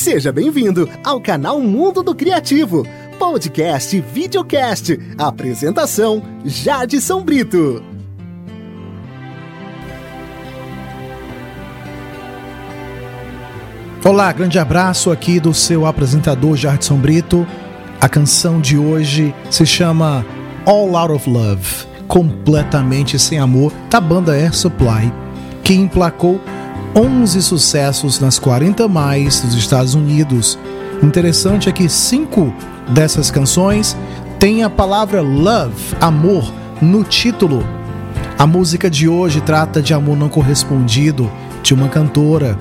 Seja bem-vindo ao canal Mundo do Criativo, podcast e videocast. Apresentação: Jadson Brito. Olá, grande abraço aqui do seu apresentador Jardson Brito. A canção de hoje se chama All Out of Love, completamente sem amor, da banda Air Supply, que emplacou 11 sucessos nas 40 mais dos Estados Unidos. Interessante é que cinco dessas canções têm a palavra love, amor, no título. A música de hoje trata de amor não correspondido de uma cantora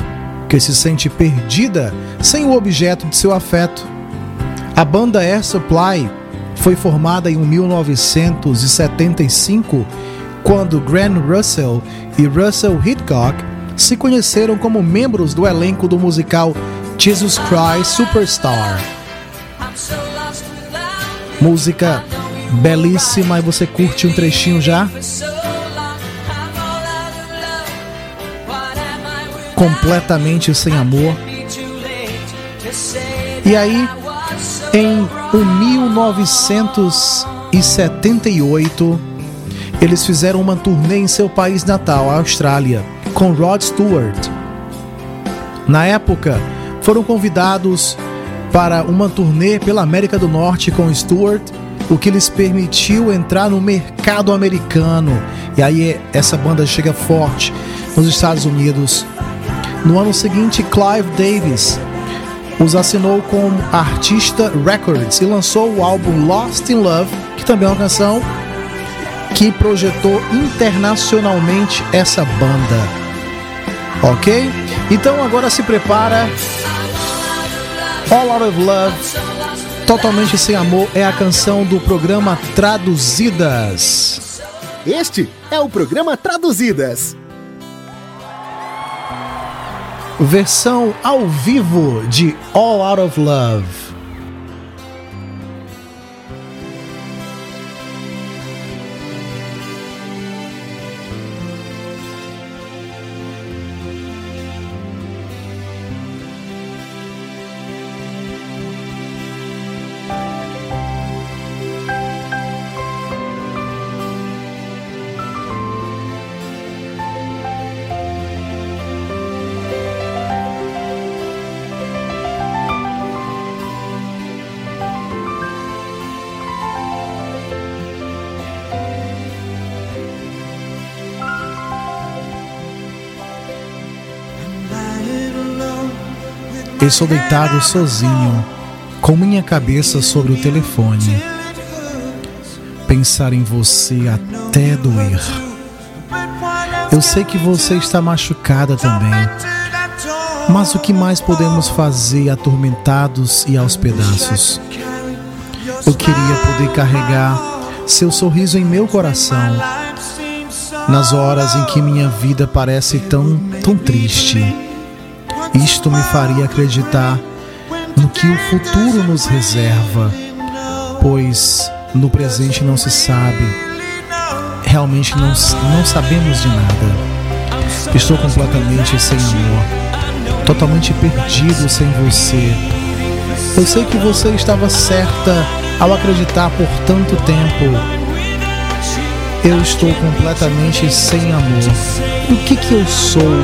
que se sente perdida sem o objeto de seu afeto. A banda Air Supply foi formada em 1975, quando Grant Russell e Russell Hitchcock se conheceram como membros do elenco do musical Jesus Christ Superstar. Música belíssima e você curte um trechinho já? Completamente sem amor. E aí, em 1978, eles fizeram uma turnê em seu país natal, a Austrália, com Rod Stewart. Na época, foram convidados para uma turnê pela América do Norte com Stewart, o que lhes permitiu entrar no mercado americano. E aí essa banda chega forte nos Estados Unidos. No ano seguinte, Clive Davis os assinou com Artista Records e lançou o álbum Lost in Love, que também é uma canção que projetou internacionalmente essa banda. Ok? Então agora se prepara. All Out of Love, Totalmente Sem Amor, é a canção do programa Traduzidas. Este é o programa Traduzidas. Versão ao vivo de All Out of Love. Estou deitado sozinho, com minha cabeça sobre o telefone. Pensar em você até doer. Eu sei que você está machucada também. Mas o que mais podemos fazer atormentados e aos pedaços? Eu queria poder carregar seu sorriso em meu coração nas horas em que minha vida parece tão, tão triste. Isto me faria acreditar no que o futuro nos reserva, pois no presente não se sabe, realmente não, não sabemos de nada. Estou completamente sem amor, totalmente perdido sem você. Eu sei que você estava certa ao acreditar por tanto tempo. Eu estou completamente sem amor. O que que eu sou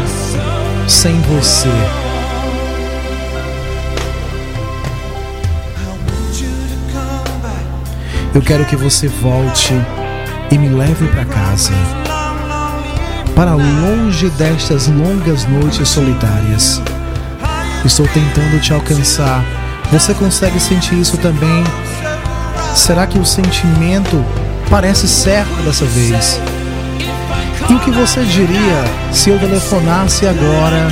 sem você? Eu quero que você volte e me leve para casa. Para longe destas longas noites solitárias. Estou tentando te alcançar. Você consegue sentir isso também? Será que o sentimento parece certo dessa vez? E o que você diria se eu telefonasse agora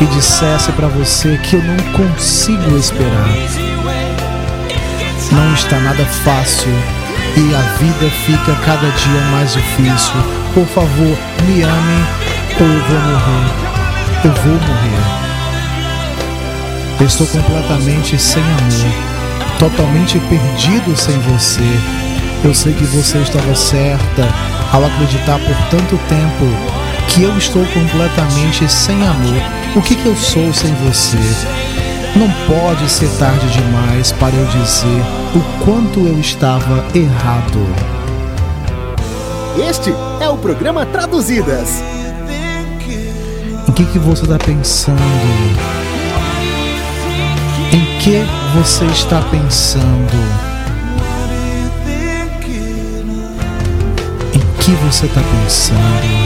e dissesse para você que eu não consigo esperar? Não está nada fácil e a vida fica cada dia mais difícil. Por favor, me ame ou eu vou morrer. Eu vou morrer. Estou completamente sem amor, totalmente perdido sem você. Eu sei que você estava certa ao acreditar por tanto tempo que eu estou completamente sem amor. O que, que eu sou sem você? Não pode ser tarde demais para eu dizer o quanto eu estava errado. Este é o programa Traduzidas. Em que, que você está pensando? Em que você está pensando? Em que você está pensando?